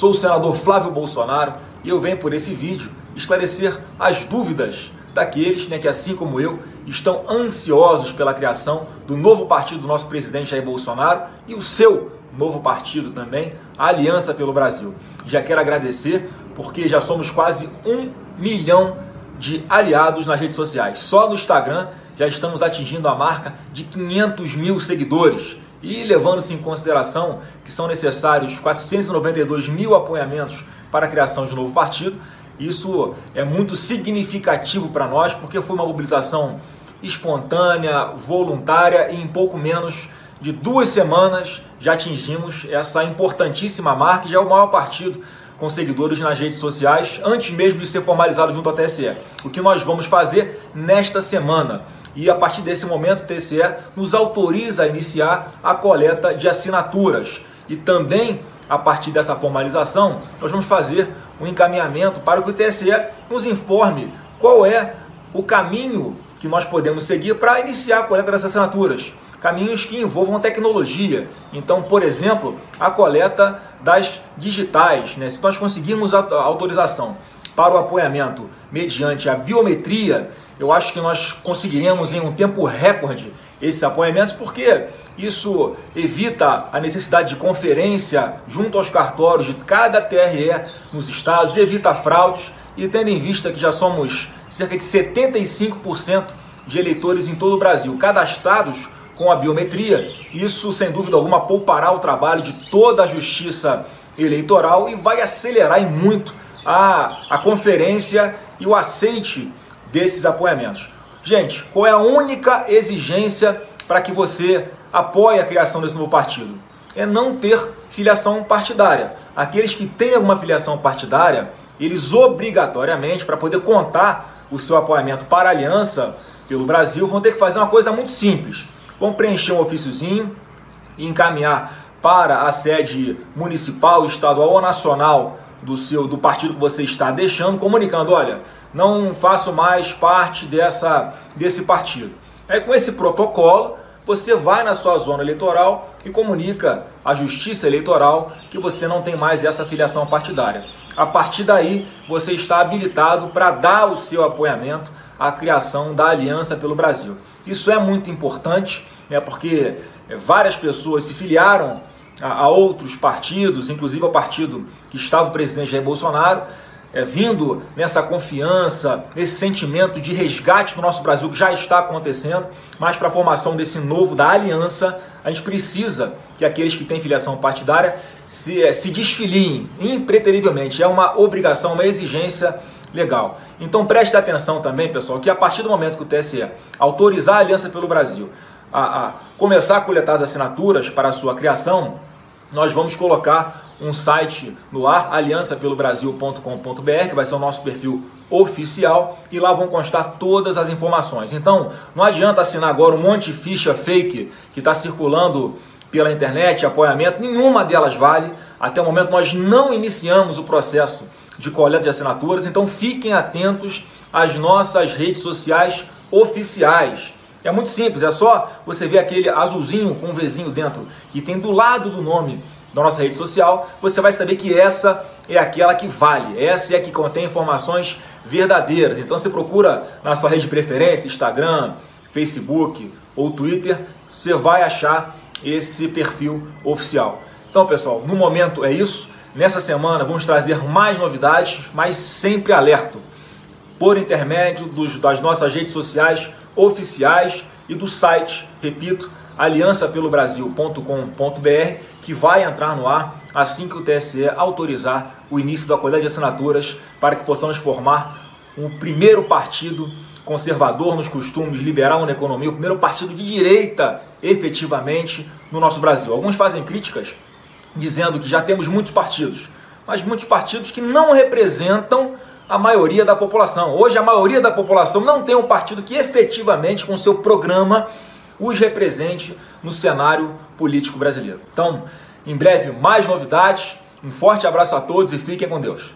Sou o senador Flávio Bolsonaro e eu venho por esse vídeo esclarecer as dúvidas daqueles né, que, assim como eu, estão ansiosos pela criação do novo partido do nosso presidente Jair Bolsonaro e o seu novo partido também, a Aliança pelo Brasil. Já quero agradecer porque já somos quase um milhão de aliados nas redes sociais. Só no Instagram já estamos atingindo a marca de 500 mil seguidores. E levando-se em consideração que são necessários 492 mil apoiamentos para a criação de um novo partido, isso é muito significativo para nós, porque foi uma mobilização espontânea, voluntária e em pouco menos de duas semanas já atingimos essa importantíssima marca já é o maior partido com seguidores nas redes sociais, antes mesmo de ser formalizado junto ao TSE. O que nós vamos fazer nesta semana? E a partir desse momento o TCE nos autoriza a iniciar a coleta de assinaturas. E também, a partir dessa formalização, nós vamos fazer um encaminhamento para que o TSE nos informe qual é o caminho que nós podemos seguir para iniciar a coleta das assinaturas. Caminhos que envolvam tecnologia. Então, por exemplo, a coleta das digitais. Né? Se nós conseguirmos a autorização para o apoiamento mediante a biometria, eu acho que nós conseguiremos em um tempo recorde esses apoiamentos, porque isso evita a necessidade de conferência junto aos cartórios de cada TRE nos estados, evita fraudes e tendo em vista que já somos cerca de 75% de eleitores em todo o Brasil cadastrados com a biometria, isso sem dúvida alguma poupará o trabalho de toda a justiça eleitoral e vai acelerar em muito a, a conferência e o aceite desses apoiamentos. Gente, qual é a única exigência para que você apoie a criação desse novo partido? É não ter filiação partidária. Aqueles que têm alguma filiação partidária, eles obrigatoriamente, para poder contar o seu apoiamento para a aliança pelo Brasil, vão ter que fazer uma coisa muito simples. Vão preencher um ofíciozinho e encaminhar para a sede municipal, estadual ou nacional do seu do partido que você está deixando, comunicando, olha, não faço mais parte dessa desse partido. Aí com esse protocolo, você vai na sua zona eleitoral e comunica à Justiça Eleitoral que você não tem mais essa filiação partidária. A partir daí, você está habilitado para dar o seu apoiamento à criação da Aliança pelo Brasil. Isso é muito importante, né, porque várias pessoas se filiaram a, a outros partidos, inclusive ao partido que estava o presidente Jair Bolsonaro, é, vindo nessa confiança, nesse sentimento de resgate do nosso Brasil que já está acontecendo, mas para a formação desse novo, da aliança, a gente precisa que aqueles que têm filiação partidária se, é, se desfiliem impreterivelmente. É uma obrigação, uma exigência legal. Então preste atenção também, pessoal, que a partir do momento que o TSE autorizar a Aliança pelo Brasil a, a começar a coletar as assinaturas para a sua criação, nós vamos colocar um site no ar, aliançapelobrasil.com.br, que vai ser o nosso perfil oficial, e lá vão constar todas as informações. Então, não adianta assinar agora um monte de ficha fake que está circulando pela internet, apoiamento, nenhuma delas vale. Até o momento nós não iniciamos o processo de coleta de assinaturas, então fiquem atentos às nossas redes sociais oficiais. É muito simples, é só você ver aquele azulzinho com um Vzinho dentro, que tem do lado do nome da nossa rede social, você vai saber que essa é aquela que vale, essa é a que contém informações verdadeiras. Então você procura na sua rede de preferência, Instagram, Facebook ou Twitter, você vai achar esse perfil oficial. Então, pessoal, no momento é isso. Nessa semana vamos trazer mais novidades, mas sempre alerto. Por intermédio dos, das nossas redes sociais oficiais e do site, repito, aliançapelobrasil.com.br, que vai entrar no ar assim que o TSE autorizar o início da coleta de assinaturas para que possamos formar um primeiro partido conservador nos costumes, liberal na economia, o primeiro partido de direita efetivamente no nosso Brasil. Alguns fazem críticas dizendo que já temos muitos partidos, mas muitos partidos que não representam a maioria da população. Hoje a maioria da população não tem um partido que efetivamente com seu programa os represente no cenário político brasileiro. Então, em breve mais novidades. Um forte abraço a todos e fiquem com Deus.